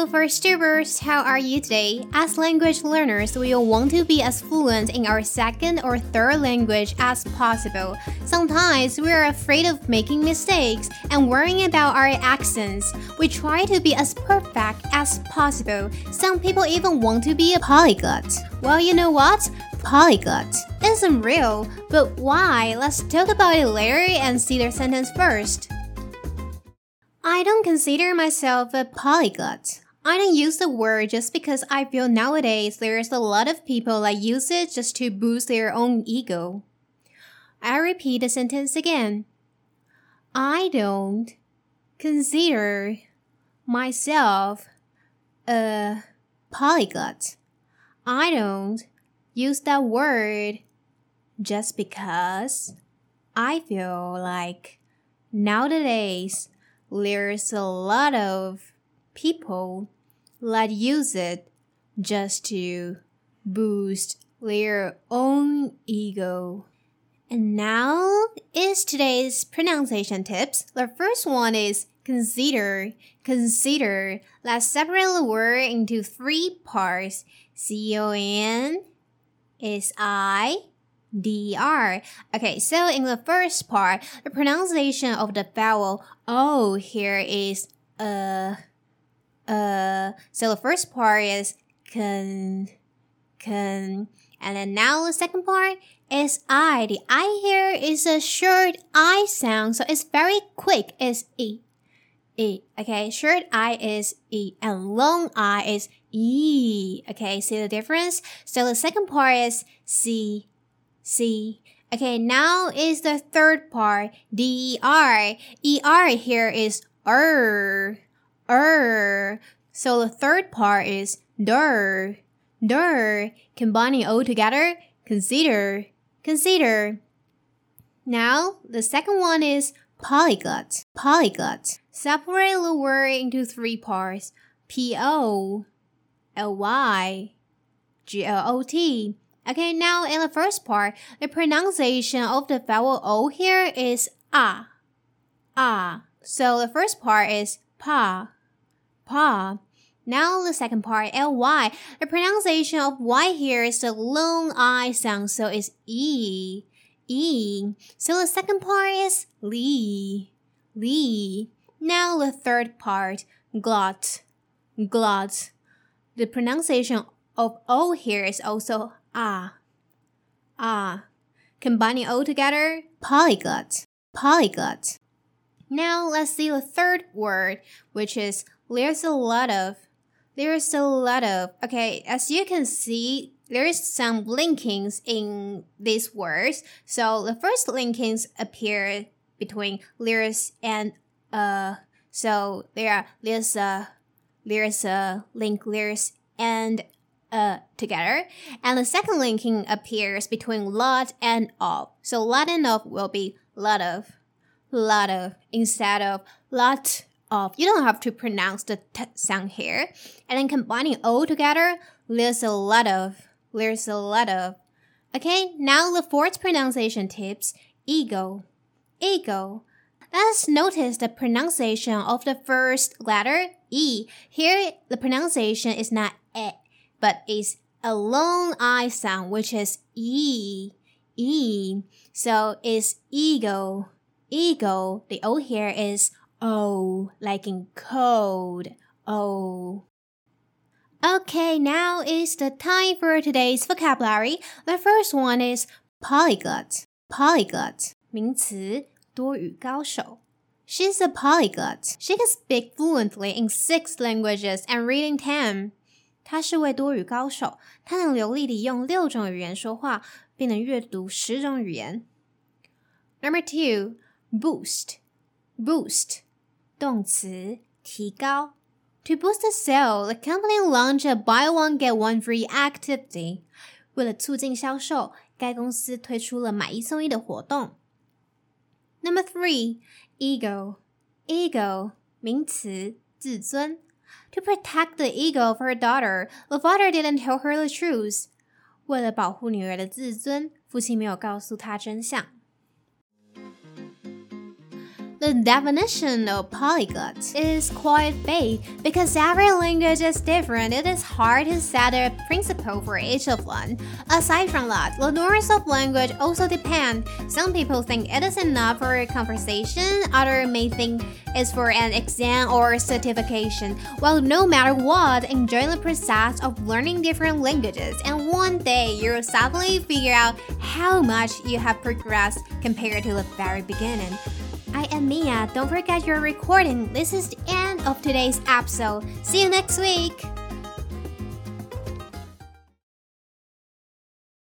Hello, VoiceTubers. How are you today? As language learners, we all want to be as fluent in our second or third language as possible. Sometimes we are afraid of making mistakes and worrying about our accents. We try to be as perfect as possible. Some people even want to be a polyglot. Well, you know what? Polyglot isn't real, but why? Let's talk about it later and see their sentence first. I don't consider myself a polyglot. I don't use the word just because I feel nowadays there's a lot of people that use it just to boost their own ego. I repeat the sentence again. I don't consider myself a polyglot. I don't use that word just because I feel like nowadays there's a lot of people that use it just to boost their own ego. And now is today's pronunciation tips. The first one is consider. Consider. Let's separate the word into three parts. C O N is I. Okay, so in the first part, the pronunciation of the vowel o here is uh uh. So the first part is con con, and then now the second part is I. The I here is a short I sound, so it's very quick. It's e. E. Okay, short I is E and long I is E. Okay, see the difference? So the second part is C C. Okay, now is the third part, D-E-R. E-R here is er, er. So the third part is der, der. Combining all together, consider, consider. Now, the second one is polyglot, polyglot. Separate the word into three parts, P-O, L-Y, G-L-O-T. Okay, now in the first part, the pronunciation of the vowel O here is ah, ah. So the first part is pa, Now the second part, ly. The pronunciation of y here is the long I sound, so it's e, e. So the second part is li, li. Now the third part, glot, glot. The pronunciation of O here is also ah, ah. Combining all together, polyglot, polyglot. Now let's see the third word, which is there's a lot of. There's a lot of. Okay, as you can see, there is some linkings in these words. So the first linkings appear between there's and uh. So there are there's a there's a link there's and uh, together. And the second linking appears between lot and of. So lot and of will be lot of, lot of instead of lot of. You don't have to pronounce the t sound here. And then combining all together, there's a lot of, there's a lot of. Okay, now the fourth pronunciation tips, ego, ego. Let's notice the pronunciation of the first letter, E. Here, the pronunciation is not E but it's a long I sound, which is E. E. So it's ego. Ego. The O here is O, like in cold. O. Okay, now is the time for today's vocabulary. The first one is polyglot. Polyglot. 名词，多语高手。She's a polyglot. She can speak fluently in six languages and reading ten. 他是位多语高手，他能流利地用六种语言说话，并能阅读十种语言。Number two, boost, boost，动词，提高。To boost the sale, the company launched a buy one get one free activity. 为了促进销售，该公司推出了买一送一的活动。Number three, ego. Ego 名词，自尊。To protect the ego of her daughter, the father didn't tell her the truth. 为了保护女儿的自尊，父亲没有告诉她真相。 The definition of polyglot is quite vague because every language is different. It is hard to set a principle for each of one. Aside from that, the norms of language also depend. Some people think it is enough for a conversation, others may think it's for an exam or certification. Well, no matter what, enjoy the process of learning different languages, and one day you'll suddenly figure out how much you have progressed compared to the very beginning. I am Mia. Don't forget your recording. This is the end of today's episode. See you next week.